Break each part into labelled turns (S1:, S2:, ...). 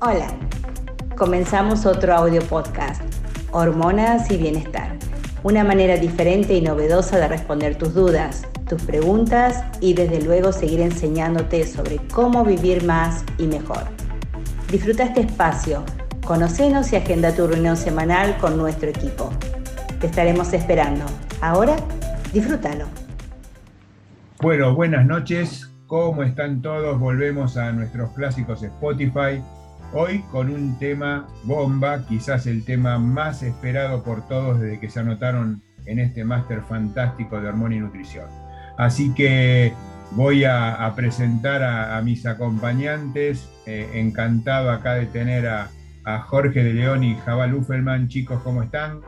S1: Hola, comenzamos otro audio podcast, Hormonas y Bienestar, una manera diferente y novedosa de responder tus dudas, tus preguntas y desde luego seguir enseñándote sobre cómo vivir más y mejor. Disfruta este espacio, conocenos y agenda tu reunión semanal con nuestro equipo. Te estaremos esperando. Ahora, disfrútalo.
S2: Bueno, buenas noches. ¿Cómo están todos? Volvemos a nuestros clásicos Spotify Hoy con un tema bomba, quizás el tema más esperado por todos desde que se anotaron en este máster fantástico de hormona y nutrición. Así que voy a, presentar a, mis acompañantes. Eh, encantado acá de tener a, Jorge de León y Jabal Uffelman. Chicos, ¿cómo están?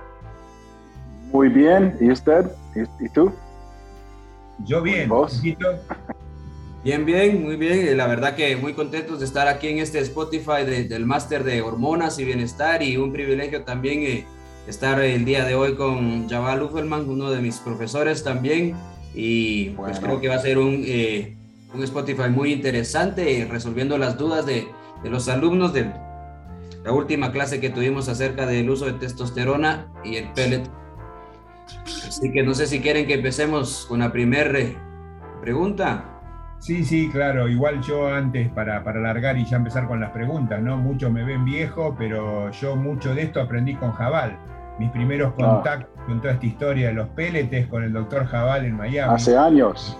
S3: Muy bien. ¿Y usted? ¿Y, tú?
S2: Yo bien.
S3: ¿Vos?
S4: Bien, bien, muy bien. La verdad que muy contentos de estar aquí en este Spotify del máster de hormonas y bienestar y un privilegio también eh, estar el día de hoy con Jabal Uffelman, uno de mis profesores también. Y pues creo que va a ser un, eh, un Spotify muy interesante resolviendo las dudas de, de los alumnos de la última clase que tuvimos acerca del uso de testosterona y el pellet. Así que no sé si quieren que empecemos con la primera eh, pregunta.
S2: Sí, sí, claro. Igual yo antes, para, para alargar y ya empezar con las preguntas, ¿no? Muchos me ven viejo, pero yo mucho de esto aprendí con Jabal. Mis primeros ah. contactos con toda esta historia de los peletes con el doctor Jabal en Miami.
S3: Hace años.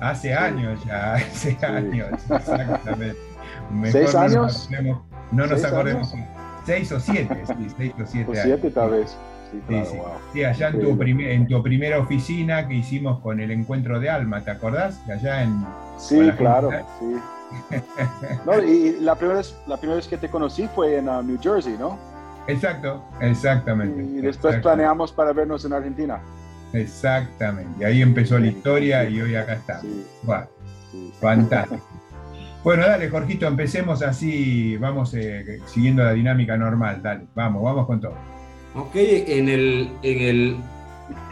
S2: hace años ya, hace años, exactamente.
S3: ¿Seis años?
S2: no nos acordemos. Seis o siete, sí, seis o siete. O
S3: siete tal vez.
S2: Sí, allá en tu, en tu primera oficina que hicimos con el encuentro de Alma, ¿te acordás? Allá en.
S3: Sí, claro, sí. no, y la primera, vez, la primera vez que te conocí fue en uh, New Jersey, ¿no?
S2: Exacto, exactamente.
S3: Y después planeamos para vernos en Argentina.
S2: Exactamente, y ahí empezó la historia y hoy acá está. fantástico. Bueno, dale, Jorgito, empecemos así, vamos eh, siguiendo la dinámica normal, dale, vamos, vamos con todo.
S4: Ok, en, el, en, el,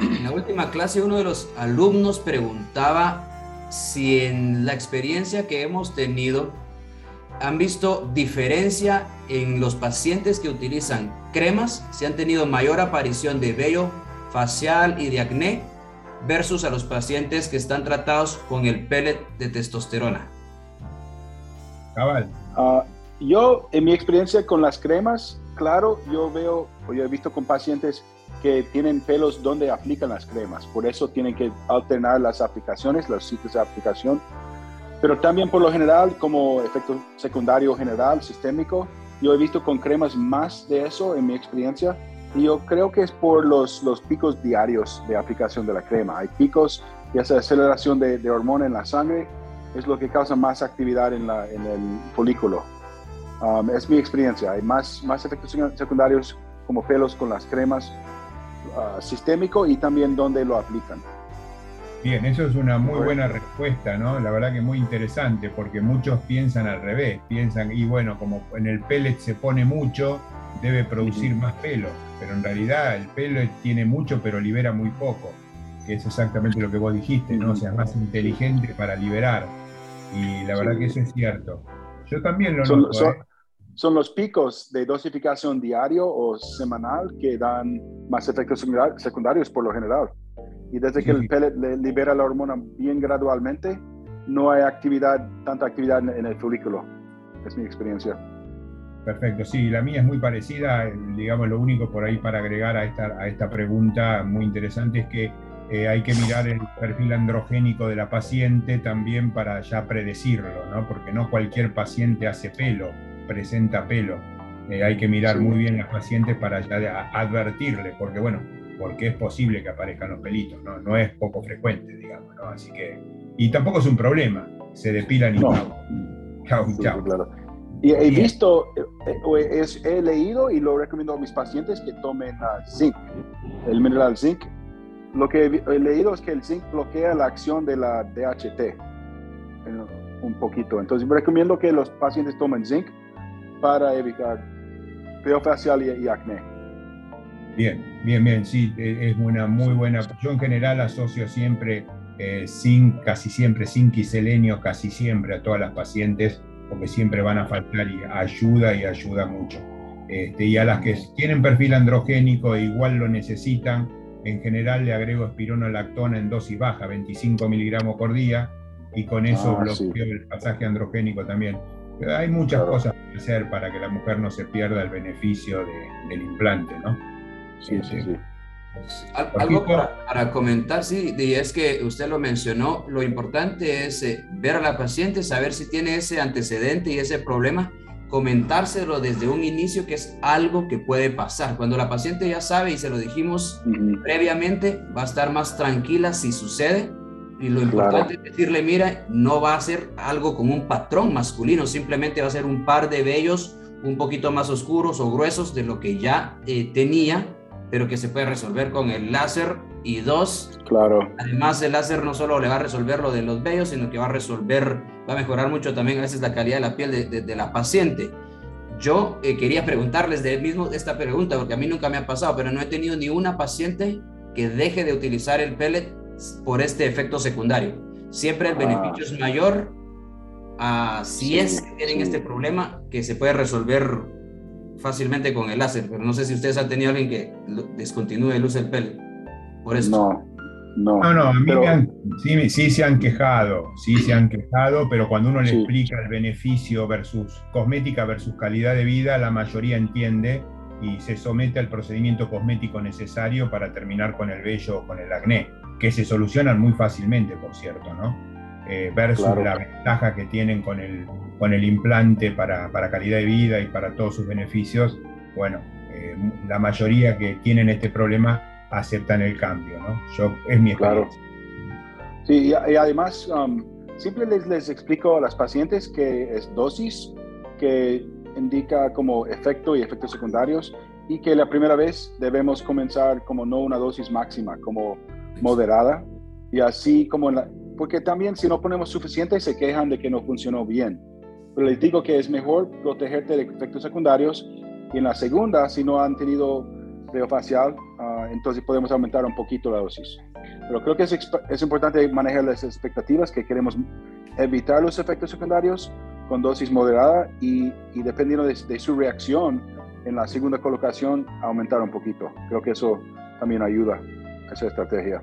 S4: en la última clase uno de los alumnos preguntaba si en la experiencia que hemos tenido han visto diferencia en los pacientes que utilizan cremas, si han tenido mayor aparición de vello facial y de acné versus a los pacientes que están tratados con el pellet de testosterona.
S2: Cabal.
S3: Ah, yo, en mi experiencia con las cremas, claro, yo veo, o yo he visto con pacientes que tienen pelos donde aplican las cremas, por eso tienen que alternar las aplicaciones, los sitios de aplicación, pero también por lo general, como efecto secundario general, sistémico, yo he visto con cremas más de eso en mi experiencia, y yo creo que es por los, los picos diarios de aplicación de la crema. Hay picos y esa aceleración de, de hormona en la sangre es lo que causa más actividad en, la, en el folículo. Um, es mi experiencia. Hay más, más efectos secundarios como pelos con las cremas uh, sistémico y también donde lo aplican.
S2: Bien, eso es una muy buena respuesta, ¿no? La verdad que muy interesante, porque muchos piensan al revés, piensan, y bueno, como en el pellet se pone mucho, debe producir más pelo, pero en realidad el pellet tiene mucho, pero libera muy poco, que es exactamente lo que vos dijiste, ¿no? O sea, es más inteligente para liberar, y la verdad que eso es cierto. Yo también lo noto. ¿eh?
S3: Son los picos de dosificación diario o semanal que dan más efectos secundarios por lo general. Y desde que el pellet libera la hormona bien gradualmente, no hay actividad, tanta actividad en el folículo. Es mi experiencia.
S2: Perfecto, sí, la mía es muy parecida. Digamos, lo único por ahí para agregar a esta, a esta pregunta muy interesante es que eh, hay que mirar el perfil androgénico de la paciente también para ya predecirlo, ¿no? Porque no cualquier paciente hace pelo presenta pelo. Eh, hay que mirar muy bien las pacientes para ya advertirle, porque bueno, porque es posible que aparezcan los pelitos, ¿no? No es poco frecuente, digamos, ¿no? Así que, y tampoco es un problema, se depilan y no. Chao,
S3: Claro. Y he visto, eh, he leído y lo recomiendo a mis pacientes que tomen zinc, el mineral zinc. Lo que he, leído es que el zinc bloquea la acción de la DHT un poquito. Entonces, recomiendo que los pacientes tomen zinc para evitar pelo facial y, acné.
S2: Bien, bien, bien, sí, e, es una muy buena. Yo en general asocio siempre eh, zinc, casi siempre zinc y selenio, casi siempre a todas las pacientes porque siempre van a faltar y ayuda y ayuda mucho. Este, y a las que tienen perfil androgénico e igual lo necesitan, en general le agrego espironolactona en dosis baja, 25 miligramos por día, y con eso ah, bloqueo el pasaje androgénico también. hay muchas cosas hacer para que la mujer no se pierda el beneficio del implante, ¿no?
S3: Sí, sí, sí.
S4: Algo para, comentar, sí, y es que usted lo mencionó, lo importante es eh, ver a la paciente, saber si tiene ese antecedente y ese problema, comentárselo desde un inicio que es algo que puede pasar. Cuando la paciente ya sabe y se lo dijimos previamente, va a estar más tranquila si sucede. Y lo importante es decirle, mira, no va a ser algo con un patrón masculino, simplemente va a ser un par de vellos un poquito más oscuros o gruesos de lo que ya eh, tenía pero que se puede resolver con el láser. Y dos,
S3: claro.
S4: además el láser no solo le va a resolver lo de los vellos, sino que va a resolver, va a mejorar mucho también a veces la calidad de la piel de, de, la paciente. Yo eh, quería preguntarles de mismo esta pregunta, porque a mí nunca me ha pasado, pero no he tenido ni una paciente que deje de utilizar el pellet por este efecto secundario. Siempre el ah. beneficio es mayor a si es que tienen este problema que se puede resolver fácilmente con el láser, pero no sé si ustedes han tenido alguien que descontinúe el uso del pellet. Por eso.
S3: No, no.
S2: No, no, a mí me han, sí, sí, se han quejado, sí se han quejado, pero cuando uno le explica el beneficio versus cosmética versus calidad de vida, la mayoría entiende y se somete al procedimiento cosmético necesario para terminar con el vello o con el acné, que se solucionan muy fácilmente, por cierto, ¿no? Eh, versus la ventaja que tienen con el, con el implante para, para, calidad de vida y para todos sus beneficios, bueno, eh, la mayoría que tienen este problema aceptan el cambio, ¿no? Yo, es mi experiencia.
S3: Claro. Sí, y, además, um, siempre les, les explico a las pacientes que es dosis, que indica como efecto y efectos secundarios, y que la primera vez debemos comenzar como no una dosis máxima, como moderada, y así como la, porque también si no ponemos suficiente se quejan de que no funcionó bien. Pero les digo que es mejor protegerte de efectos secundarios y en la segunda, si no han tenido facial, uh, entonces podemos aumentar un poquito la dosis. Pero creo que es, es importante manejar las expectativas, que queremos evitar los efectos secundarios con dosis moderada y, y dependiendo de, de, su reacción en la segunda colocación, aumentar un poquito. Creo que eso también ayuda esa estrategia.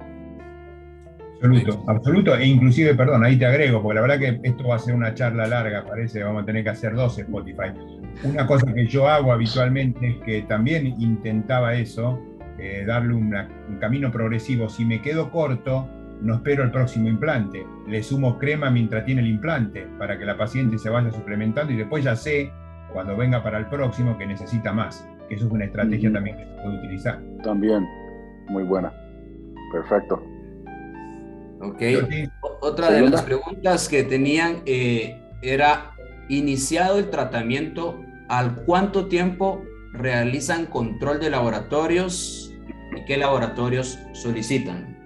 S2: Absoluto, absoluto. E inclusive, perdón, ahí te agrego, porque la verdad que esto va a ser una charla larga, parece, vamos a tener que hacer dos Spotify. Una cosa que yo hago habitualmente es que también intentaba eso, eh, darle un camino progresivo. Si me quedo corto, no espero el próximo implante. Le sumo crema mientras tiene el implante para que la paciente se vaya suplementando y después ya sé, cuando venga para el próximo, que necesita más. Que eso es una estrategia también que se puede utilizar.
S3: También, muy buena. Perfecto.
S4: Ok. Otra de las preguntas que tenían eh, era, iniciado el tratamiento, ¿al cuánto tiempo realizan control de laboratorios y qué laboratorios solicitan?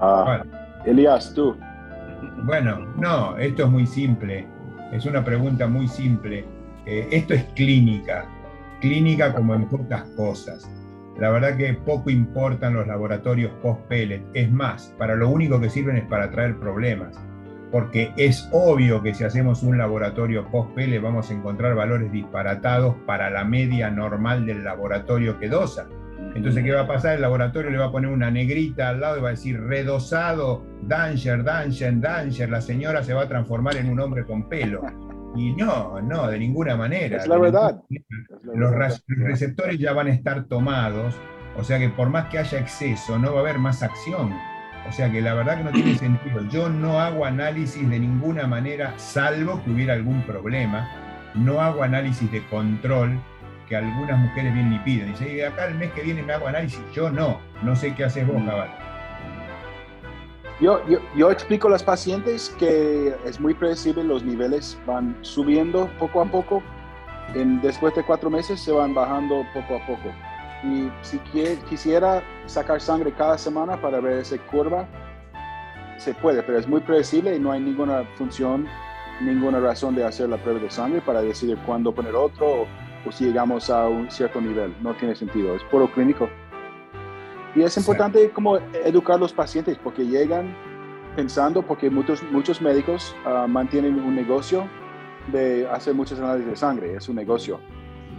S3: Ah, Elías, tú.
S2: Bueno, no, esto es muy simple. Es una pregunta muy simple. Eh, esto es clínica. Clínica como en pocas cosas. La verdad que poco importan los laboratorios post-pellet. Es más, para lo único que sirven es para traer problemas. Porque es obvio que si hacemos un laboratorio post-pellet vamos a encontrar valores disparatados para la media normal del laboratorio que dosa. Entonces, ¿qué va a pasar? El laboratorio le va a poner una negrita al lado y va a decir redosado, danger, danger, danger. La señora se va a transformar en un hombre con pelo. Y no, no, de ninguna manera.
S3: Es la verdad.
S2: Los, receptores ya van a estar tomados, o sea que por más que haya exceso, no va a haber más acción. O sea que la verdad que no tiene sentido. Yo no hago análisis de ninguna manera, salvo que hubiera algún problema. No hago análisis de control que algunas mujeres vienen y piden. Dice, acá el mes que viene me hago análisis. Yo no. No sé qué haces vos, cabal.
S3: Yo, explico a los pacientes que es muy predecible, los niveles van subiendo poco a poco, en, después de cuatro meses se van bajando poco a poco. Y si quisiera sacar sangre cada semana para ver esa curva, se puede, pero es muy predecible y no hay ninguna función, ninguna razón de hacer la prueba de sangre para decidir cuándo poner otro o, o si llegamos a un cierto nivel. No tiene sentido, es puro clínico. Y es importante como educar a los pacientes porque llegan pensando, porque muchos, muchos médicos ah, mantienen un negocio de hacer muchos análisis de sangre, es un negocio.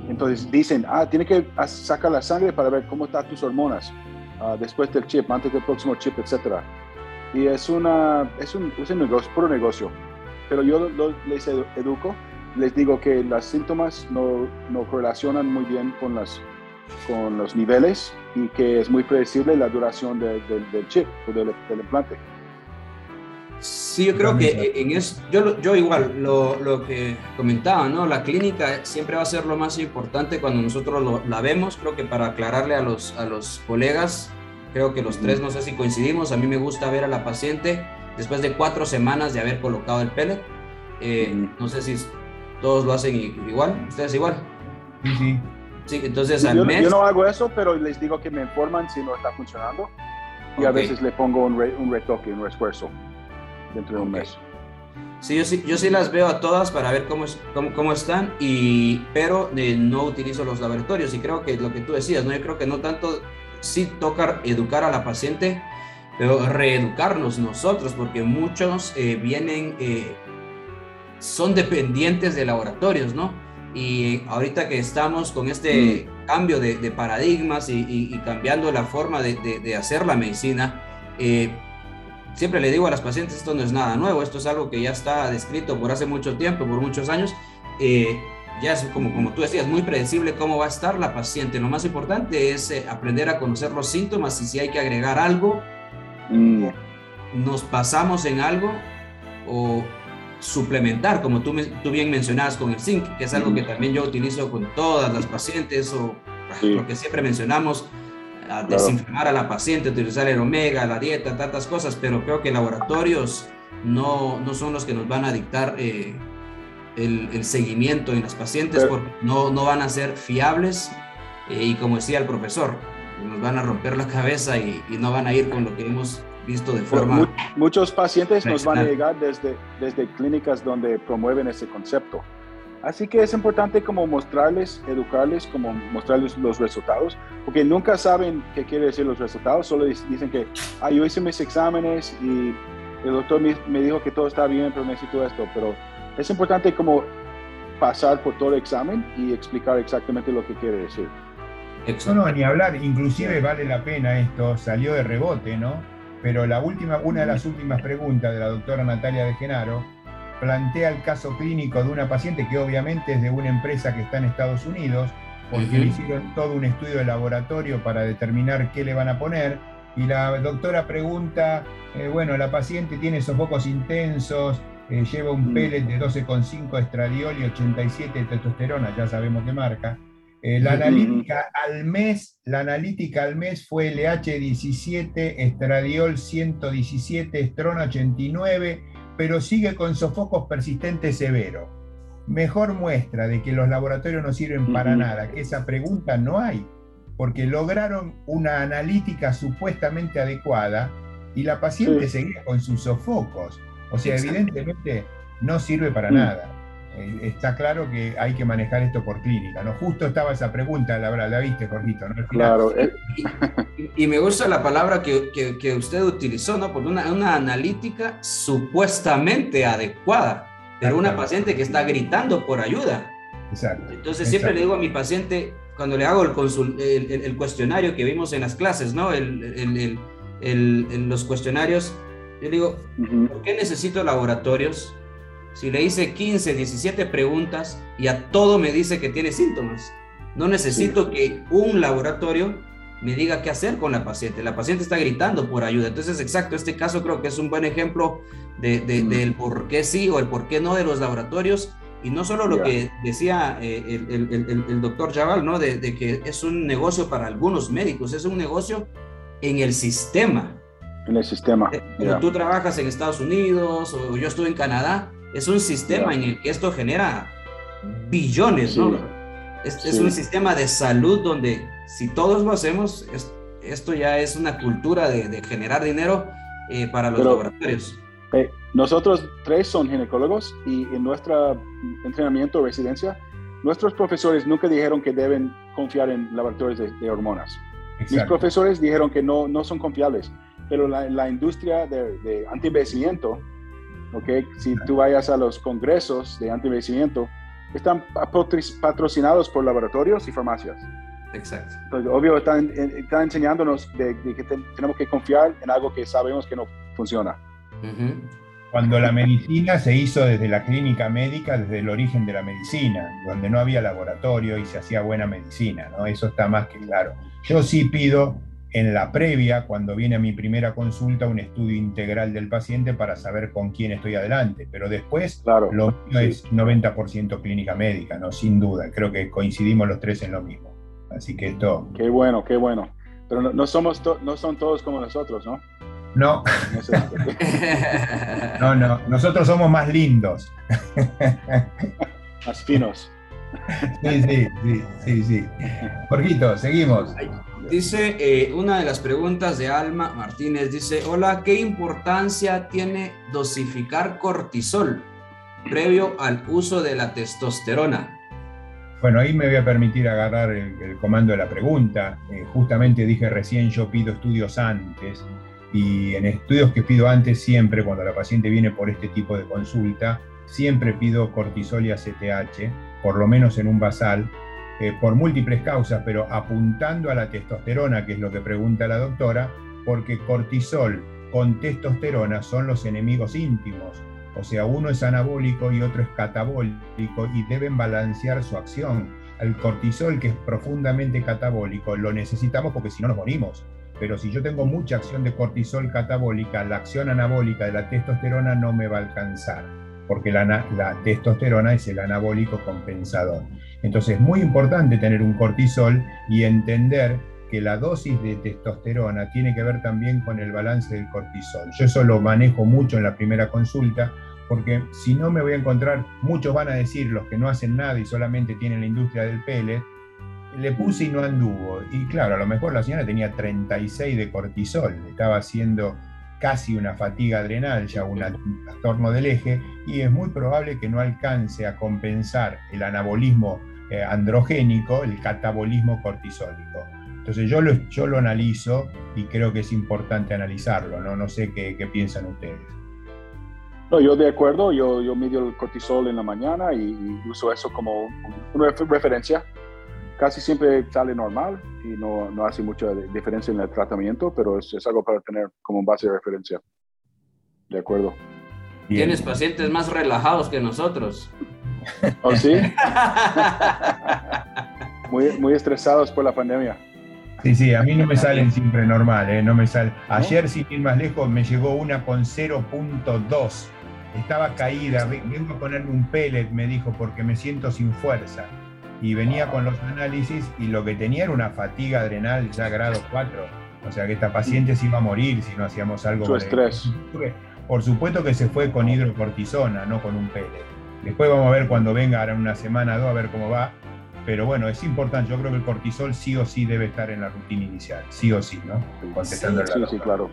S3: Entonces dicen, ah, tiene que sacar la sangre para ver cómo están tus hormonas ah, después del chip, antes del próximo chip, etc. Y es, una, es, un, es un negocio, puro negocio. Pero yo les educo, les digo que los síntomas no, no correlacionan muy bien con, las, con los niveles y que es muy predecible la duración del chip o del, del implante.
S4: Sí, yo creo que en eso, yo, yo igual, lo, lo, que comentaba, ¿no? La clínica siempre va a ser lo más importante cuando nosotros lo, la vemos. Creo que para aclararle a los, a los colegas, creo que los tres, no sé si coincidimos, a mí me gusta ver a la paciente después de cuatro semanas de haber colocado el pellet. Eh, no sé si todos lo hacen igual, ustedes igual.
S2: Sí, sí.
S4: Sí, entonces al
S3: yo,
S4: mes...
S3: Yo no hago eso, pero les digo que me informan si no está funcionando y a veces le pongo un, un retoque, un refuerzo dentro de un mes.
S4: Sí yo, sí, yo sí las veo a todas para ver cómo, cómo, cómo están, y, pero eh, no utilizo los laboratorios. Y creo que lo que tú decías, ¿no? yo creo que no tanto, sí toca educar a la paciente, pero reeducarnos nosotros, porque muchos eh, vienen, eh, son dependientes de laboratorios, ¿no? Y ahorita que estamos con este cambio de, de paradigmas y, y, cambiando la forma de, de, de hacer la medicina, eh, siempre le digo a las pacientes, esto no es nada nuevo, esto es algo que ya está descrito por hace mucho tiempo, por muchos años. Eh, ya es como, como tú decías, muy predecible cómo va a estar la paciente. Lo más importante es eh, aprender a conocer los síntomas y si hay que agregar algo, mm. nos pasamos en algo o suplementar, como tú, tú bien mencionabas con el zinc, que es algo que también yo utilizo con todas las pacientes o lo que siempre mencionamos a desinflamar a la paciente, utilizar el omega, la dieta, tantas cosas, pero creo que laboratorios no, no son los que nos van a dictar eh, el, el, seguimiento en las pacientes porque no, no van a ser fiables eh, y como decía el profesor, nos van a romper la cabeza y, y no van a ir con lo que hemos visto de forma...
S3: muchos pacientes nos van a llegar desde, desde clínicas donde promueven ese concepto. Así que es importante como mostrarles, educarles, como mostrarles los resultados, porque nunca saben qué quiere decir los resultados, solo dicen que, ah, yo hice mis exámenes y el doctor me, dijo que todo está bien, pero necesito esto, pero es importante como pasar por todo el examen y explicar exactamente lo que quiere decir.
S2: No, no, ni hablar, inclusive vale la pena esto, salió de rebote, ¿no? Pero la última, una de las últimas preguntas de la doctora Natalia de Genaro, plantea el caso clínico de una paciente que obviamente es de una empresa que está en Estados Unidos, porque le hicieron todo un estudio de laboratorio para determinar qué le van a poner. Y la doctora pregunta, eh, bueno, la paciente tiene sofocos intensos, eh, lleva un pellet de 12,5 estradiol y 87 de testosterona, ya sabemos qué marca. Eh, la analítica al mes, la analítica al mes fue LH17, estradiol 117, estrona 89 pero sigue con sofocos persistentes severos. Mejor muestra de que los laboratorios no sirven para nada, que esa pregunta no hay, porque lograron una analítica supuestamente adecuada y la paciente seguía con sus sofocos. O sea, evidentemente no sirve para nada. Eh, está claro que hay que manejar esto por clínica, ¿no? Justo estaba esa pregunta, la, la viste, Jorgito, ¿no?
S3: Claro.
S4: Eh. Y, me gusta la palabra que, que, usted utilizó, ¿no? Por una, una, analítica supuestamente adecuada, pero una paciente que está gritando por ayuda.
S2: Exacto.
S4: Entonces siempre le digo a mi paciente, cuando le hago el, el, el, cuestionario que vimos en las clases, ¿no? El, los cuestionarios, yo digo, ¿por qué necesito laboratorios? Si le hice 15, 17 preguntas y a todo me dice que tiene síntomas. No necesito que un laboratorio me diga qué hacer con la paciente. La paciente está gritando por ayuda. Entonces, exacto, este caso creo que es un buen ejemplo de, del por qué sí o el por qué no de los laboratorios. Y no solo lo que decía eh, el, el, el, doctor Chaval, ¿no? De, de, que es un negocio para algunos médicos, es un negocio en el sistema.
S3: En el sistema.
S4: Eh, tú trabajas en Estados Unidos o yo estuve en Canadá, es un sistema en el que esto genera billones, ¿no? Es, es, un sistema de salud donde si todos lo hacemos, esto ya es una cultura de, de generar dinero eh, para los laboratorios.
S3: Eh, nosotros tres son ginecólogos y en nuestro entrenamiento o residencia, nuestros profesores nunca dijeron que deben confiar en laboratorios de, hormonas. Mis profesores dijeron que no, no son confiables. pero la, la industria de, de anti-envejecimiento, ¿okay? si tú vayas a los congresos de anti-envejecimiento, están patrocinados por laboratorios y farmacias.
S4: Exacto.
S3: Entonces, obvio, están, están enseñándonos de, que tenemos que confiar en algo que sabemos que no funciona.
S2: Cuando la medicina se hizo desde la clínica médica, desde el origen de la medicina, donde no había laboratorio y se hacía buena medicina, ¿no? Eso está más que claro. Yo sí pido en la previa, cuando viene a mi primera consulta, un estudio integral del paciente para saber con quién estoy adelante. Pero después,
S3: claro,
S2: lo mío es 90% clínica médica, ¿no? Sin duda. Creo que coincidimos los tres en lo mismo. Así que esto.
S3: Qué bueno, qué bueno. Pero no, somos no son todos como nosotros, ¿no?
S2: No. no, no. Nosotros somos más lindos.
S3: más finos.
S2: Sí, sí, sí, sí, sí. Jorgito, seguimos.
S4: Dice eh, una de las preguntas de Alma Martínez, dice, hola, ¿qué importancia tiene dosificar cortisol previo al uso de la testosterona?
S2: Bueno, ahí me voy a permitir agarrar el, comando de la pregunta. Eh, justamente dije recién, yo pido estudios antes y en estudios que pido antes siempre, cuando la paciente viene por este tipo de consulta, siempre pido cortisol y ACTH, por lo menos en un basal, eh, por múltiples causas, pero apuntando a la testosterona, que es lo que pregunta la doctora, porque cortisol con testosterona son los enemigos íntimos. O sea, uno es anabólico y otro es catabólico y deben balancear su acción. El cortisol, que es profundamente catabólico, lo necesitamos porque si no nos morimos. Pero si yo tengo mucha acción de cortisol catabólica, la acción anabólica de la testosterona no me va a alcanzar, porque la, testosterona es el anabólico compensador. Entonces es muy importante tener un cortisol y entender que la dosis de testosterona tiene que ver también con el balance del cortisol. Yo eso lo manejo mucho en la primera consulta, porque si no me voy a encontrar, muchos van a decir, los que no hacen nada y solamente tienen la industria del pellet, le puse y no anduvo. Y claro, a lo mejor la señora tenía 36 de cortisol, estaba haciendo casi una fatiga adrenal, ya un trastorno del eje, y es muy probable que no alcance a compensar el anabolismo eh, androgénico, el catabolismo cortisólico. Entonces yo lo, yo lo analizo y creo que es importante analizarlo, no, no sé qué, qué piensan ustedes.
S3: No, yo de acuerdo, yo, yo mido el cortisol en la mañana y, uso eso como una referencia. Casi siempre sale normal y no, no hace mucha diferencia en el tratamiento, pero es, es, algo para tener como base de referencia. De acuerdo.
S4: Tienes pacientes más relajados que nosotros.
S3: ¿Oh, sí? muy, muy estresados por la pandemia.
S2: Sí, sí, a mí no me salen siempre normal, ¿eh? no me sale. Ayer, sin ir más lejos, me llegó una con 0.2. Estaba caída, vengo a ponerme un pellet, me dijo, porque me siento sin fuerza. Y venía con los análisis y lo que tenía era una fatiga adrenal ya grado 4. O sea que esta paciente se iba a morir si no hacíamos algo.
S3: Su estrés.
S2: Por supuesto que se fue con hidrocortisona, no con un pellet. Después vamos a ver cuando venga, ahora una semana o dos, a ver cómo va. Pero bueno, es importante. Yo creo que el cortisol sí o sí debe estar en la rutina inicial. Sí o sí, ¿no?
S3: Contestando sí, sí, claro.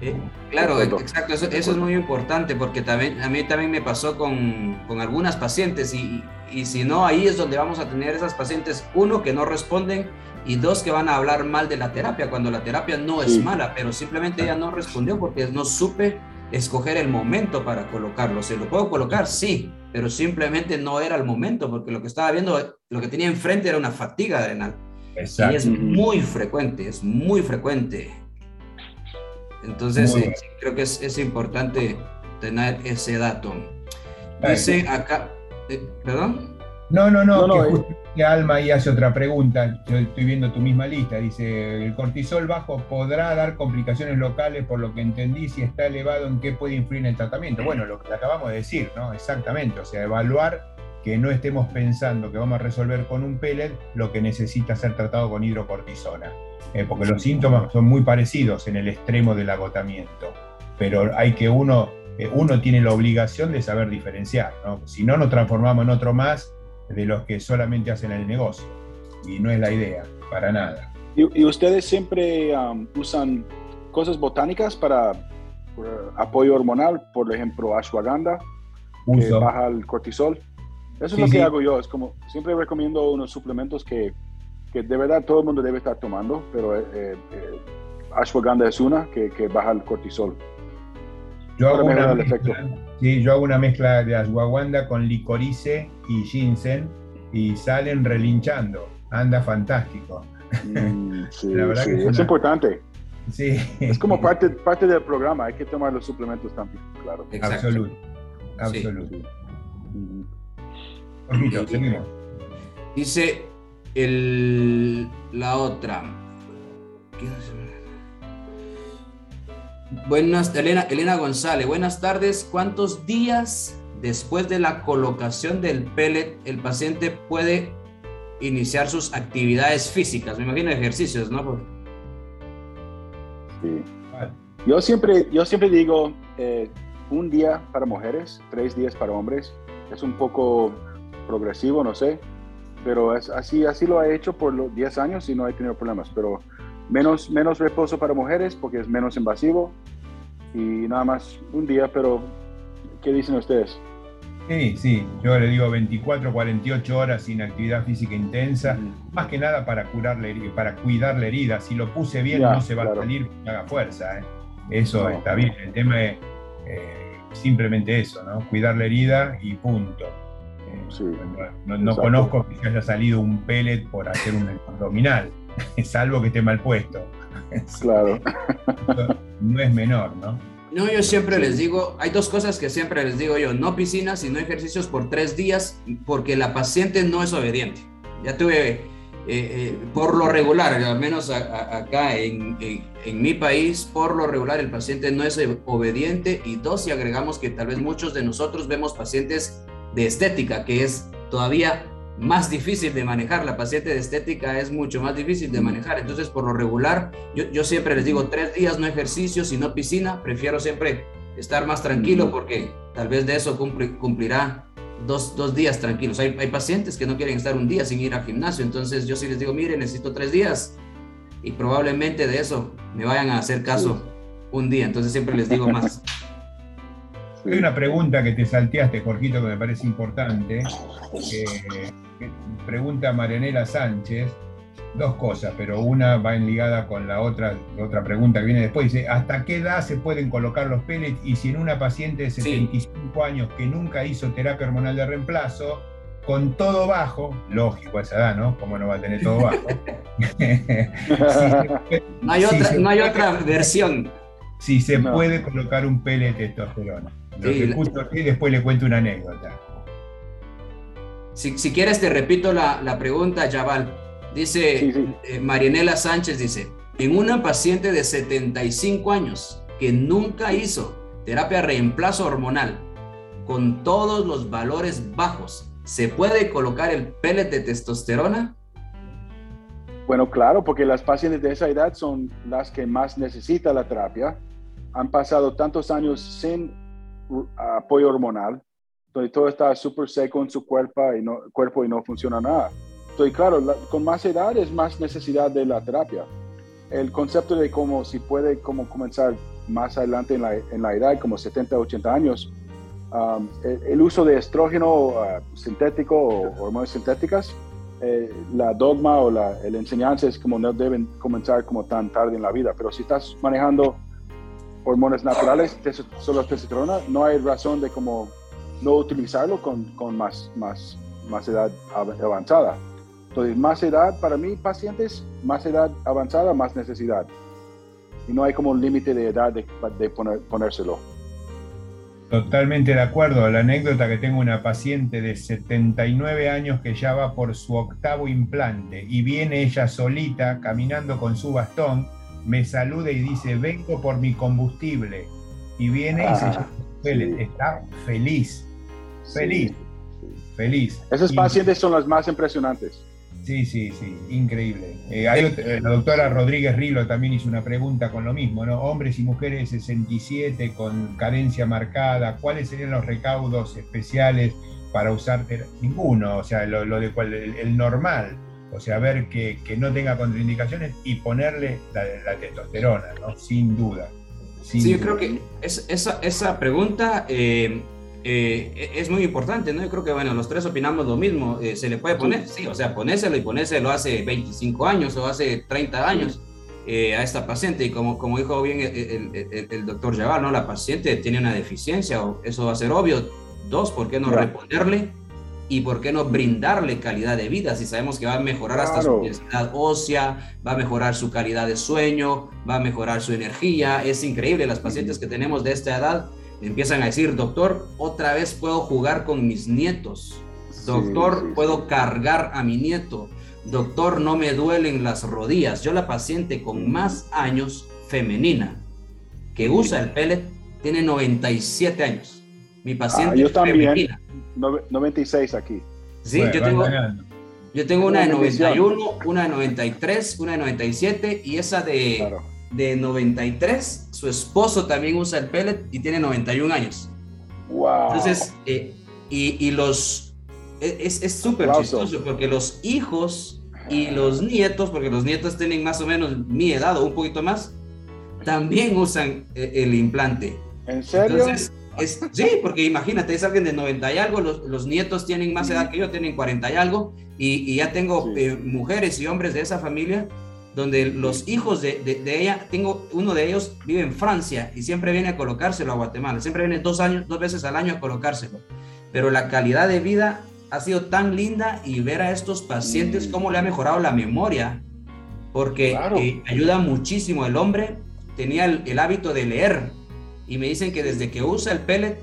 S4: Eh, claro, exacto, eso, es muy importante porque también, a mí también me pasó con, con, algunas pacientes y, y si no, ahí es donde vamos a tener esas pacientes, uno, que no responden y dos, que van a hablar mal de la terapia, cuando la terapia no es mala, pero simplemente ella no respondió porque no supe escoger el momento para colocarlo. ¿Se lo puedo colocar? Sí, pero simplemente no era el momento porque lo que estaba viendo, lo que tenía enfrente era una fatiga adrenal. Exacto. Y es muy frecuente, es muy frecuente. Entonces, eh, creo que es, es, importante tener ese dato. Dice acá, eh, ¿perdón?
S2: No, no, no, no, que Alma ahí hace otra pregunta. Yo estoy viendo tu misma lista. Dice: ¿el cortisol bajo podrá dar complicaciones locales por lo que entendí? Si está elevado, ¿en qué puede influir en el tratamiento? Bueno, lo que acabamos de decir, ¿no? Exactamente. O sea, evaluar que no estemos pensando que vamos a resolver con un pellet lo que necesita ser tratado con hidrocortisona. Eh, porque los síntomas son muy parecidos en el extremo del agotamiento. Pero hay que uno, eh, uno tiene la obligación de saber diferenciar. ¿no? Si no, nos transformamos en otro más de los que solamente hacen el negocio. Y no es la idea, para nada.
S3: ¿Y, ustedes siempre um, usan cosas botánicas para apoyo hormonal? Por ejemplo, ashwagandha, que baja el cortisol. Eso es lo que hago yo. Es como, siempre recomiendo unos suplementos que, que, de verdad todo el mundo debe estar tomando, pero eh, eh, ashwagandha es una que, que baja el cortisol.
S2: Yo hago, una mezcla, sí, yo hago una mezcla de ashwagandha con licorice y ginseng y salen relinchando. Anda fantástico.
S3: Mm, sí, es, importante.
S2: Sí.
S3: Es como parte, parte del programa, hay que tomar los suplementos también, claro.
S2: Absoluto. Absoluto. Seguimos.
S4: Dice el, la otra. Buenas, Elena, Elena González, buenas tardes. ¿Cuántos días después de la colocación del pellet el paciente puede iniciar sus actividades físicas? Me imagino ejercicios, ¿no?
S3: Sí. Yo siempre, yo siempre digo eh, un día para mujeres, tres días para hombres. Es un poco progresivo, no sé, pero es así, así lo ha hecho por los 10 años y no he tenido problemas. Pero menos, menos reposo para mujeres porque es menos invasivo y nada más un día, pero ¿qué dicen ustedes?
S2: Sí, sí, yo le digo 24, 48 horas sin actividad física intensa, más que nada para, curar para cuidar la herida. Si lo puse bien, no se va a salir, haga fuerza. ¿eh? Eso está bien. El tema es eh, simplemente eso, ¿no? Cuidar la herida y punto. Eh, no, conozco que haya salido un pellet por hacer un abdominal, salvo que esté mal puesto.
S3: Claro.
S2: no es menor, ¿no?
S4: No, yo siempre les digo, hay dos cosas que siempre les digo yo, no piscinas y no ejercicios por tres días porque la paciente no es obediente. Ya tuve, eh, eh, por lo regular, al menos acá en, en, mi país, por lo regular el paciente no es obediente y dos, si agregamos que tal vez muchos de nosotros vemos pacientes de estética, que es todavía más difícil de manejar. La paciente de estética es mucho más difícil de manejar. Entonces, por lo regular, yo, yo siempre les digo tres días no ejercicio, sino piscina. Prefiero siempre estar más tranquilo porque tal vez de eso cumplirá dos, dos, días tranquilos. Hay, hay, pacientes que no quieren estar un día sin ir al gimnasio. Entonces, yo sí les digo, mire, necesito tres días. Y probablemente de eso me vayan a hacer caso un día. Entonces, siempre les digo más.
S2: Hay una pregunta que te salteaste, Jorgito, que me parece importante. Pregunta Marianela Sánchez. Dos cosas, pero una va en ligada con la otra, otra pregunta que viene después. Dice, ¿hasta qué edad se pueden colocar los pellets? Y si en una paciente de 75 años que nunca hizo terapia hormonal de reemplazo, con todo bajo, lógico esa edad, ¿no? ¿Cómo no va a tener todo bajo?
S4: no hay otra, no hay otra versión.
S2: Si se puede colocar un pellet de testosterona y después le cuento una anécdota.
S4: Si, si quieres, te repito la, la pregunta, Yaval. Dice eh, Marianela Sánchez, dice, en una paciente de 75 años que nunca hizo terapia reemplazo hormonal, con todos los valores bajos, ¿se puede colocar el pellet de testosterona?
S3: Bueno, claro, porque las pacientes de esa edad son las que más necesitan la terapia. Han pasado tantos años sin apoyo hormonal, donde todo está súper seco en su cuerpo y, no, cuerpo y no funciona nada. Entonces, claro, con más edad es más necesidad de la terapia. El concepto de cómo si puede como comenzar más adelante en la, en la edad, como 70, 80 años, um, el, uso de estrógeno uh, sintético o hormonas sintéticas, eh, la dogma o la el enseñanza es como no deben comenzar como tan tarde en la vida, pero si estás manejando hormonas naturales, solo testosterona, no hay razón de como no utilizarlo con, con más, más, más edad avanzada. Entonces, más edad para mí, pacientes, más edad avanzada, más necesidad. Y no hay como un límite de edad de, de poner, ponérselo.
S2: Totalmente de acuerdo. La anécdota que tengo una paciente de 79 años que ya va por su octavo implante y viene ella solita caminando con su bastón me saluda y dice, vengo por mi combustible. Y viene y se ah, está feliz, feliz, feliz.
S3: Esos pacientes son los más impresionantes.
S2: Sí, sí, sí, increíble. Eh, eh, la doctora Rodríguez Rilo también hizo una pregunta con lo mismo, ¿no? Hombres y mujeres 67 con carencia marcada, ¿cuáles serían los recaudos especiales para usar? Ninguno, o sea, lo, de cual, el normal o sea, ver que, no tenga contraindicaciones y ponerle la, testosterona, ¿no? Sin duda.
S4: sí, yo creo que esa, esa pregunta eh, eh, es muy importante, ¿no? Yo creo que, bueno, los tres opinamos lo mismo. Eh, ¿Se le puede poner? Sí, o sea, ponéselo y ponéselo hace 25 años o hace 30 años. eh, a esta paciente. Y como, como dijo bien el, doctor Yaval, ¿no? la paciente tiene una deficiencia, o eso va a ser obvio. Dos, ¿por qué no reponerle? ¿Y por qué no brindarle calidad de vida? Si sabemos que va a mejorar hasta su densidad ósea, va a mejorar su calidad de sueño, va a mejorar su energía. Es increíble, las pacientes que tenemos de esta edad empiezan a decir, doctor, otra vez puedo jugar con mis nietos. Doctor, puedo cargar a mi nieto. Doctor, no me duelen las rodillas. Yo la paciente con más años femenina que usa el pellet tiene 97 años. Mi paciente
S3: ah, yo también. 96 aquí.
S4: Sí, yo, tengo, yo tengo una de 91, una de 93, una de 97 y esa de, de 93, su esposo también usa el pellet y tiene 91 años.
S3: Wow.
S4: Entonces, eh, y, y, los, e, es súper chistoso porque los hijos y los nietos, porque los nietos tienen más o menos mi edad o un poquito más, también usan eh, el implante.
S3: ¿En serio? Entonces,
S4: es, sí, porque imagínate, es alguien de 90 y algo, los, los nietos tienen más edad que yo, tienen 40 y algo, y, y ya tengo eh, mujeres y hombres de esa familia donde los hijos de, de, ella, tengo uno de ellos vive en Francia y siempre viene a colocárselo a Guatemala, siempre viene dos, años, dos veces al año a colocárselo, pero la calidad de vida ha sido tan linda y ver a estos pacientes mm. cómo le ha mejorado la memoria, porque eh, ayuda muchísimo. El hombre tenía el, hábito de leer y me dicen que desde que usa el pellet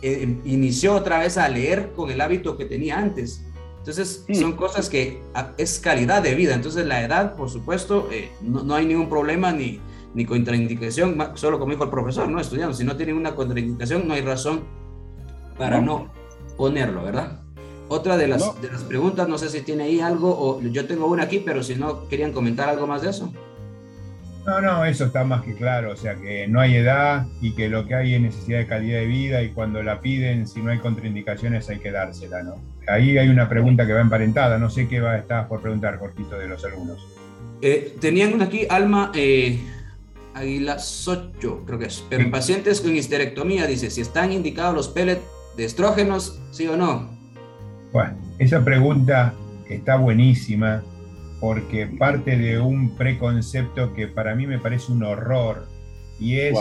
S4: eh, inició otra vez a leer con el hábito que tenía antes. Entonces, son cosas que es calidad de vida. Entonces, la edad, por supuesto, eh, no, hay ningún problema ni, ni contraindicación, solo como dijo el profesor, ¿no? Estudiando, si no tiene una contraindicación, no hay razón para no, ponerlo, ¿verdad? Otra de las, de las preguntas, no sé si tiene ahí algo, o yo tengo una aquí, pero si no, ¿querían comentar algo más de eso?
S2: No, no, eso está más que claro, o sea que no hay edad y que lo que hay es necesidad de calidad de vida y cuando la piden, si no hay contraindicaciones hay que dársela, ¿no? Ahí hay una pregunta que va emparentada, no sé qué va a estar por preguntar, cortito, de los alumnos.
S4: Eh, tenían una aquí, Alma eh, Aguila Socho, creo que es, pero en pacientes con histerectomía, dice, si están indicados los pellets de estrógenos, sí o no.
S2: Bueno, esa pregunta está buenísima porque parte de un preconcepto que para mí me parece un horror y es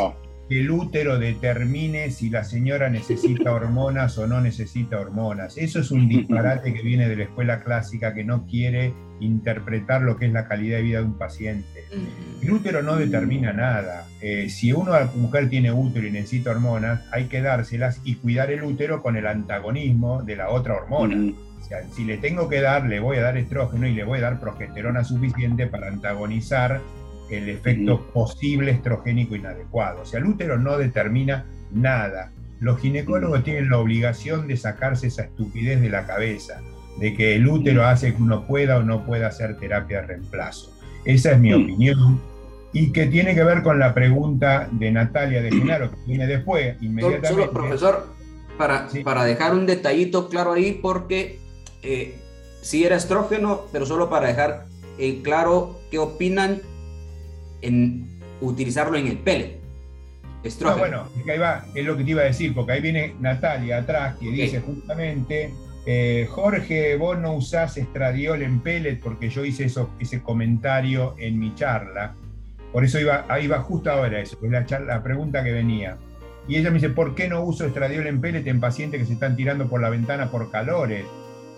S2: que el útero determine si la señora necesita hormonas o no necesita hormonas. Eso es un disparate que viene de la escuela clásica que no quiere interpretar lo que es la calidad de vida de un paciente. El útero no determina nada. Eh, si una mujer tiene útero y necesita hormonas, hay que dárselas y cuidar el útero con el antagonismo de la otra hormona si le tengo que dar, le voy a dar estrógeno y le voy a dar progesterona suficiente para antagonizar el efecto posible estrogénico inadecuado. O sea, el útero no determina nada. Los ginecólogos tienen la obligación de sacarse esa estupidez de la cabeza, de que el útero hace que uno pueda o no pueda hacer terapia de reemplazo. Esa es mi opinión y que tiene que ver con la pregunta de Natalia de Genaro, que viene después, inmediatamente.
S4: Solo, profesor, para, para dejar un detallito claro ahí, porque eh, sí era estrógeno, pero solo para dejar en claro qué opinan en utilizarlo en el pellet.
S2: Estrógeno. bueno, es ahí va, es lo que te iba a decir, porque ahí viene Natalia atrás que dice justamente, eh, Jorge, vos no usás estradiol en pellet porque yo hice eso, ese comentario en mi charla. Por eso iba, ahí va justo ahora eso, es la, la pregunta que venía. Y ella me dice, ¿por qué no uso estradiol en pellet en pacientes que se están tirando por la ventana por calores?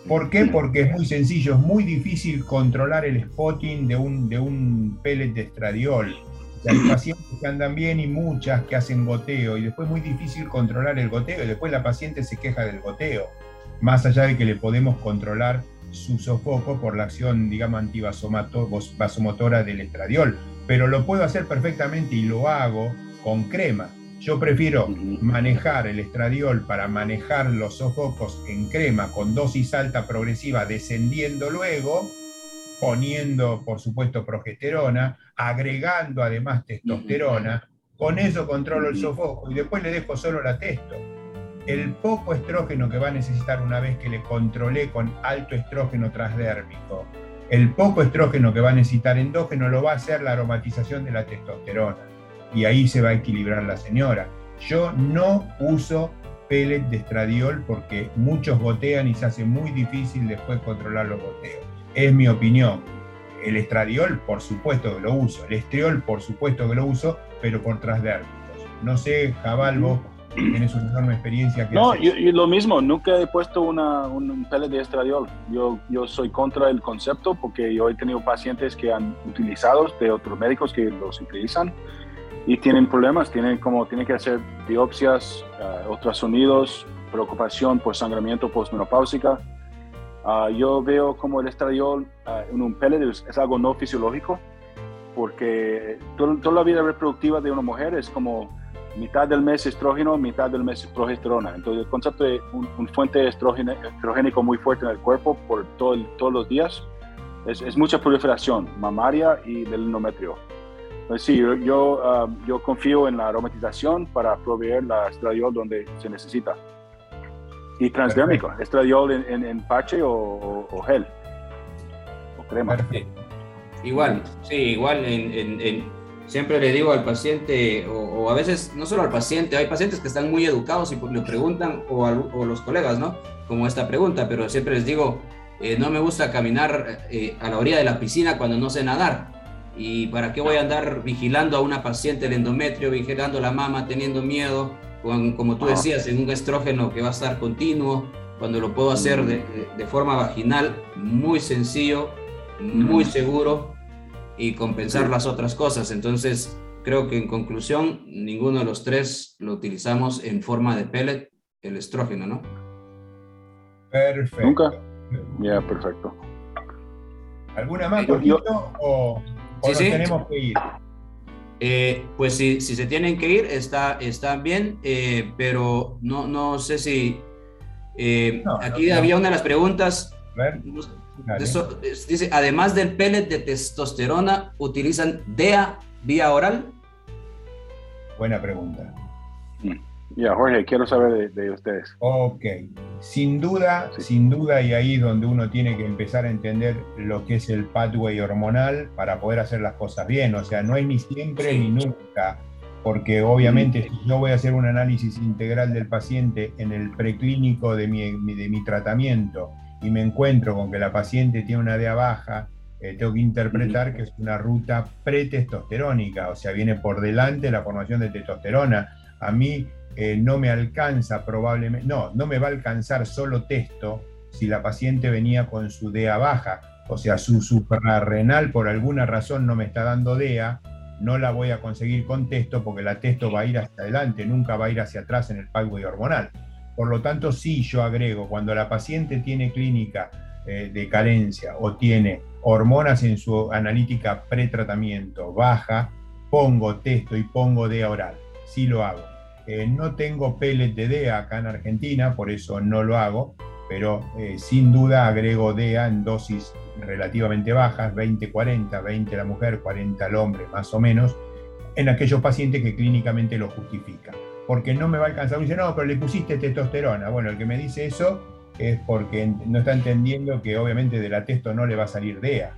S2: ¿Por qué? Porque es muy sencillo, es muy difícil controlar el spotting de un, de un pellet de estradiol. hay pacientes que andan bien y muchas que hacen goteo y después es muy difícil controlar el goteo y después la paciente se queja del goteo, más allá de que le podemos controlar su sofoco por la acción, digamos, antivasomotora del estradiol. Pero lo puedo hacer perfectamente y lo hago con crema. Yo prefiero manejar el estradiol para manejar los sofocos en crema con dosis alta progresiva, descendiendo luego, poniendo, por supuesto, progesterona, agregando además testosterona. Con eso controlo el sofoco y después le dejo solo la testo. El poco estrógeno que va a necesitar una vez que le controlé con alto estrógeno transdérmico, el poco estrógeno que va a necesitar endógeno lo va a hacer la aromatización de la testosterona y ahí se va a equilibrar la señora. Yo no uso pellet de estradiol porque muchos gotean y se hace muy difícil después controlar los goteos. Es mi opinión. el estradiol, por supuesto que lo uso, el estriol, por supuesto que lo uso, pero por transdérmicos. No sé, Jabal, vos tienes una enorme experiencia.
S3: Que no, yo, lo mismo, nunca he puesto una, un pellet de estradiol. Yo, yo soy contra el concepto porque yo he tenido pacientes que han utilizado de otros médicos que los utilizan y tienen problemas, tienen como tienen que hacer biopsias, uh, ultrasonidos, preocupación por sangramiento postmenopáusica. Uh, yo veo como el estradiol uh, en un pellet es, algo no fisiológico porque toda la vida reproductiva de una mujer es como mitad del mes estrógeno, mitad del mes progesterona. Entonces, el concepto de un, fuente estrogénico muy fuerte en el cuerpo por todo todos los días es, es, mucha proliferación mamaria y del endometrio. Entonces, sí, yo, yo, ah, yo, confío en la aromatización para proveer la estradiol donde se necesita. Y transdérmico, estradiol en, en, parche o, o, gel o crema.
S4: Igual, sí, igual en, en siempre le digo al paciente, o, a veces no solo al paciente, hay pacientes que están muy educados y pues le preguntan, o, a, los colegas, ¿no? Como esta pregunta, pero siempre les digo, eh, no me gusta caminar eh, a la orilla de la piscina cuando no sé nadar. ¿Y para qué voy a andar vigilando a una paciente el endometrio, vigilando la mama, teniendo miedo, con, como tú decías, en un estrógeno que va a estar continuo, cuando lo puedo hacer de, de forma vaginal, muy sencillo, muy seguro y compensar las otras cosas. Entonces, creo que en conclusión, ninguno de los tres lo utilizamos en forma de pellet, el estrógeno, ¿no?
S2: Perfecto.
S3: Nunca. Ya, perfecto.
S2: ¿Alguna más, o, o tenemos que ir?
S4: Eh, pues si, si, se tienen que ir, está, está bien, eh, pero no, no sé si... Eh, aquí había una de las preguntas, dice, además del pellet de testosterona, ¿utilizan DEA vía oral?
S2: Buena pregunta.
S3: Ya, Jorge, quiero saber de, ustedes.
S2: Ok, sin duda, sin duda, y ahí donde uno tiene que empezar a entender lo que es el pathway hormonal para poder hacer las cosas bien. O sea, no hay ni siempre ni nunca, porque obviamente mm. si yo voy a hacer un análisis integral del paciente en el preclínico de mi, de mi tratamiento y me encuentro con que la paciente tiene una DEA baja, eh, tengo que interpretar que es una ruta pretestosterónica, o sea, viene por delante la formación de testosterona. A mí eh, no me alcanza probablemente, no, no me va a alcanzar solo testo si la paciente venía con su DEA baja, o sea, su suprarrenal por alguna razón no me está dando DEA, no la voy a conseguir con testo porque la testo va a ir hacia adelante, nunca va a ir hacia atrás en el pathway hormonal. Por lo tanto, sí yo agrego, cuando la paciente tiene clínica eh, de carencia o tiene hormonas en su analítica pretratamiento baja, pongo testo y pongo DEA oral. Sí lo hago. Eh, no tengo DEA acá en Argentina, por eso no lo hago, pero eh, sin duda agrego DEA en dosis relativamente bajas, 20-40, 20 la mujer, 40 el hombre, más o menos, en aquellos pacientes que clínicamente lo justifican porque no me va a alcanzar. Me dice, no, pero le pusiste testosterona. Bueno, el que me dice eso es porque no está entendiendo que obviamente de la testo no le va a salir DEA.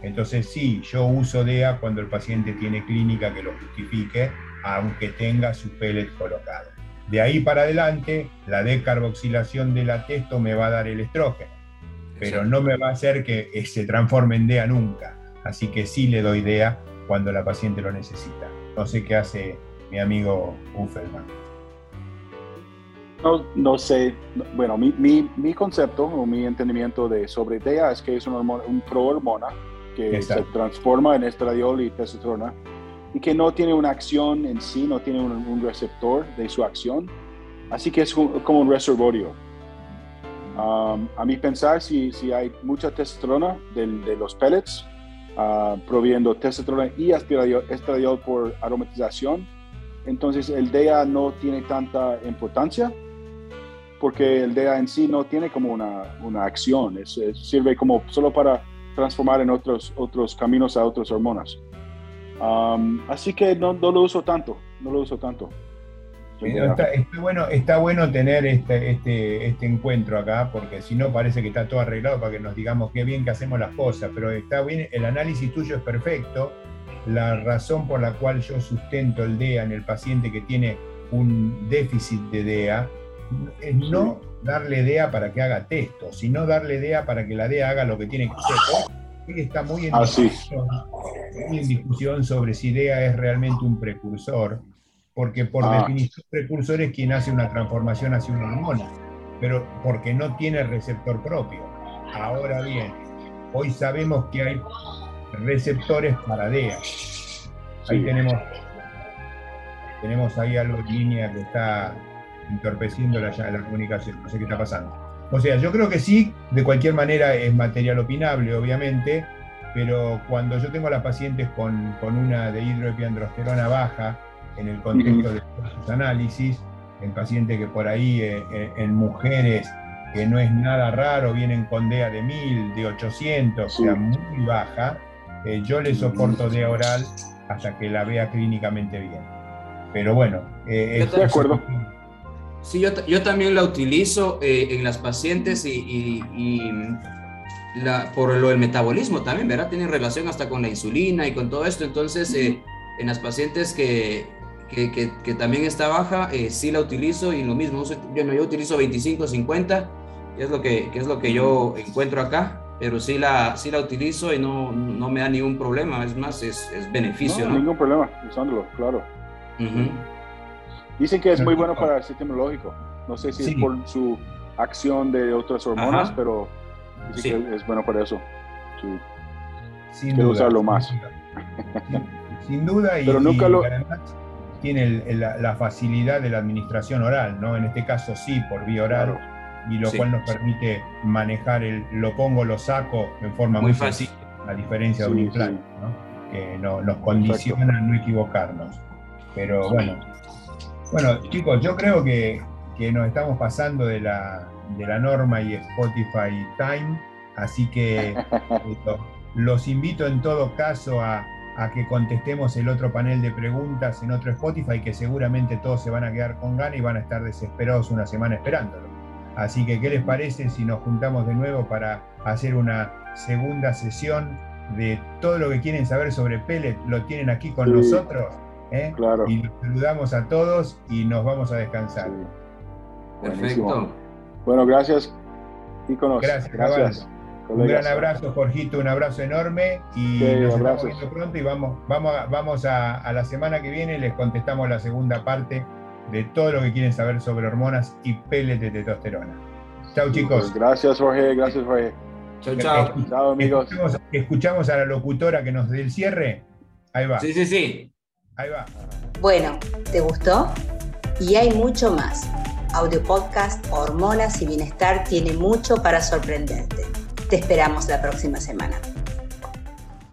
S2: Entonces sí, yo uso DEA cuando el paciente tiene clínica que lo justifique, aunque tenga su pellet colocado. De ahí para adelante, la decarboxilación de la testo me va a dar el estrógeno, pero no me va a hacer que se transforme en DEA nunca. Así que sí le doy DEA cuando la paciente lo necesita. No sé qué hace mi amigo Uffelman?
S3: No, no sé, bueno, mi, mi, mi, concepto o mi entendimiento de sobre DEA es que es una hormona, un prohormona que se transforma en estradiol y testosterona y que no tiene una acción en sí, no tiene un, receptor de su acción, así que es como un reservorio. Um, a mi pensar, si, si hay mucha testosterona de, de los pellets, uh, proviendo testosterona y estradiol por aromatización, entonces el DEA no tiene tanta importancia porque el DEA en sí no tiene como una, una acción, es, sirve como solo para transformar en otros, otros caminos a otras hormonas. Um, así que no, no, lo uso tanto, no lo uso tanto.
S2: Está, bueno, está bueno tener este, este, este encuentro acá, porque si no parece que está todo arreglado para que nos digamos qué bien que hacemos las cosas, pero está bien, el análisis tuyo es perfecto, la razón por la cual yo sustento el DEA en el paciente que tiene un déficit de DEA es no darle DEA para que haga texto, sino darle DEA para que la DEA haga lo que tiene que hacer. Está muy en, ah, discusión, muy en, discusión, sobre si DEA es realmente un precursor, porque por ah. definición precursor es quien hace una transformación hacia una hormona, pero porque no tiene receptor propio. Ahora bien, hoy sabemos que hay receptores para DEA. Ahí tenemos, tenemos ahí algo en línea que está entorpeciendo la, la comunicación, no sé qué está pasando. O sea, yo creo que sí, de cualquier manera es material opinable, obviamente, pero cuando yo tengo a las pacientes con, una de hidroepiandrosterona baja, en el contexto de sus análisis, en pacientes que por ahí, eh, eh, en mujeres que no es nada raro, vienen con DEA de 1000, de 800, o sea, muy baja, eh, yo le soporto DEA oral hasta que la vea clínicamente bien. Pero bueno,
S3: estoy de acuerdo.
S4: Sí, yo, yo también la utilizo eh, en las pacientes y, y, la, por lo del metabolismo también, ¿verdad? Tiene relación hasta con la insulina y con todo esto. Entonces, eh, en las pacientes que, que, que, también está baja, eh, sí la utilizo y lo mismo, yo, yo utilizo 25, 50, que es lo que, que, es lo que yo encuentro acá, pero sí la, sí la utilizo y no, no me da ningún problema, es más, es, es beneficio.
S3: No, ningún problema usándolo, claro. Dicen que es muy bueno para el sistema lógico. No sé si es por su acción de otras hormonas, pero dicen que es bueno para eso. Sí. Sin duda, usarlo más.
S2: Sin, duda, y, pero nunca lo... además tiene la, facilidad de la administración oral, ¿no? En este caso sí, por vía oral, y lo cual nos permite manejar el lo pongo, lo saco en forma muy, fácil, a diferencia de un implante, ¿no? que no, nos condiciona a no equivocarnos. Pero bueno, bueno, chicos, yo creo que, nos estamos pasando de la, norma y Spotify Time, así que los invito en todo caso a, que contestemos el otro panel de preguntas en otro Spotify, que seguramente todos se van a quedar con ganas y van a estar desesperados una semana esperándolo. Así que, ¿qué les parece si nos juntamos de nuevo para hacer una segunda sesión de todo lo que quieren saber sobre Pellet? ¿Lo tienen aquí con nosotros? ¿Eh? Claro. Y nos saludamos a todos y nos vamos a descansar.
S3: Perfecto. Bueno, gracias.
S2: Gracias, gracias. Un gran abrazo, Jorgito, un abrazo enorme y nos vemos viendo pronto y vamos, vamos, a, vamos a, la semana que viene les contestamos la segunda parte de todo lo que quieren saber sobre hormonas y peles de testosterona. Chao chicos.
S3: Gracias Jorge, gracias Jorge.
S4: Chao, chao.
S3: Chao amigos.
S2: Escuchamos, escuchamos a la locutora que nos dé el cierre. Ahí va.
S4: Sí, sí, sí.
S2: Ahí va.
S1: Bueno, ¿te gustó? Y hay mucho más. Audio podcast, hormonas y bienestar tiene mucho para sorprenderte. Te esperamos la próxima semana.